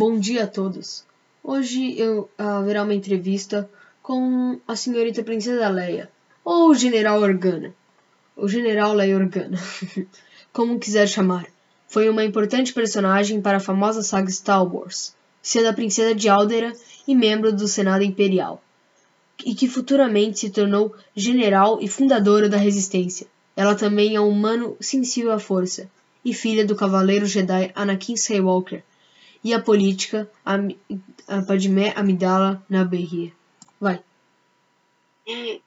Bom dia a todos. Hoje eu haverá uma entrevista com a senhorita Princesa Leia, ou General Organa, o General Leia Organa, como quiser chamar. Foi uma importante personagem para a famosa saga Star Wars, sendo a princesa de Aldera e membro do Senado Imperial, e que futuramente se tornou general e fundadora da Resistência. Ela também é um humano sensível à força e filha do cavaleiro Jedi Anakin Skywalker, e a política a, a Padmé Amidala na Berria. Vai.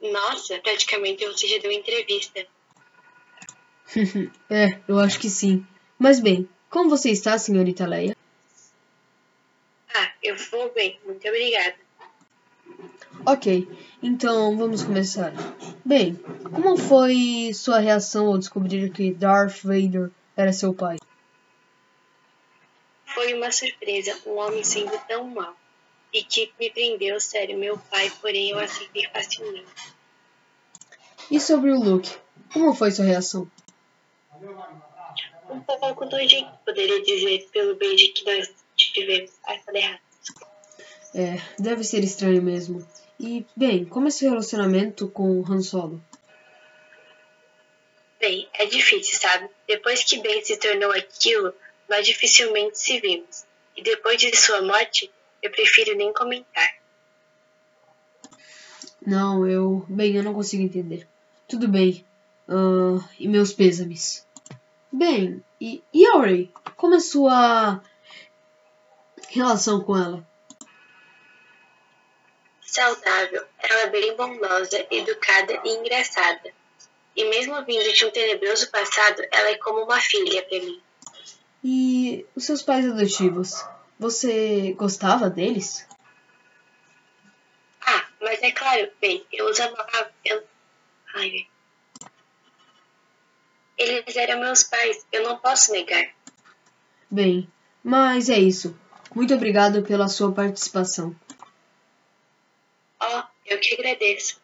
Nossa, praticamente você já deu entrevista. é, eu acho que sim. Mas bem, como você está, senhorita Leia? Ah, eu vou bem, muito obrigada. Ok, então vamos começar. Bem, como foi sua reação ao descobrir que Darth Vader era seu pai? Foi uma surpresa, um homem sendo tão mau. E que me prendeu, sério, meu pai, porém eu aceitei facilmente. E sobre o Luke, como foi sua reação? Um pouco nojento, poderia dizer, pelo beijo que nós tivemos. Ai, falei errado. É, deve ser estranho mesmo. E, bem, como é seu relacionamento com o Han Solo? Bem, é difícil, sabe? Depois que Ben se tornou aquilo, nós dificilmente se vimos. E depois de sua morte, eu prefiro nem comentar. Não, eu. Bem, eu não consigo entender. Tudo bem. Uh, e meus pêsames. Bem, e, e? Como é sua relação com ela? Saudável, ela é bem bondosa, educada e engraçada. E mesmo vindo de um tenebroso passado, ela é como uma filha para mim. E os seus pais adotivos? Você gostava deles? Ah, mas é claro, bem, eu os amava. Eu... Ai, eles eram meus pais, eu não posso negar. Bem, mas é isso. Muito obrigado pela sua participação. Oh, eu que agradeço.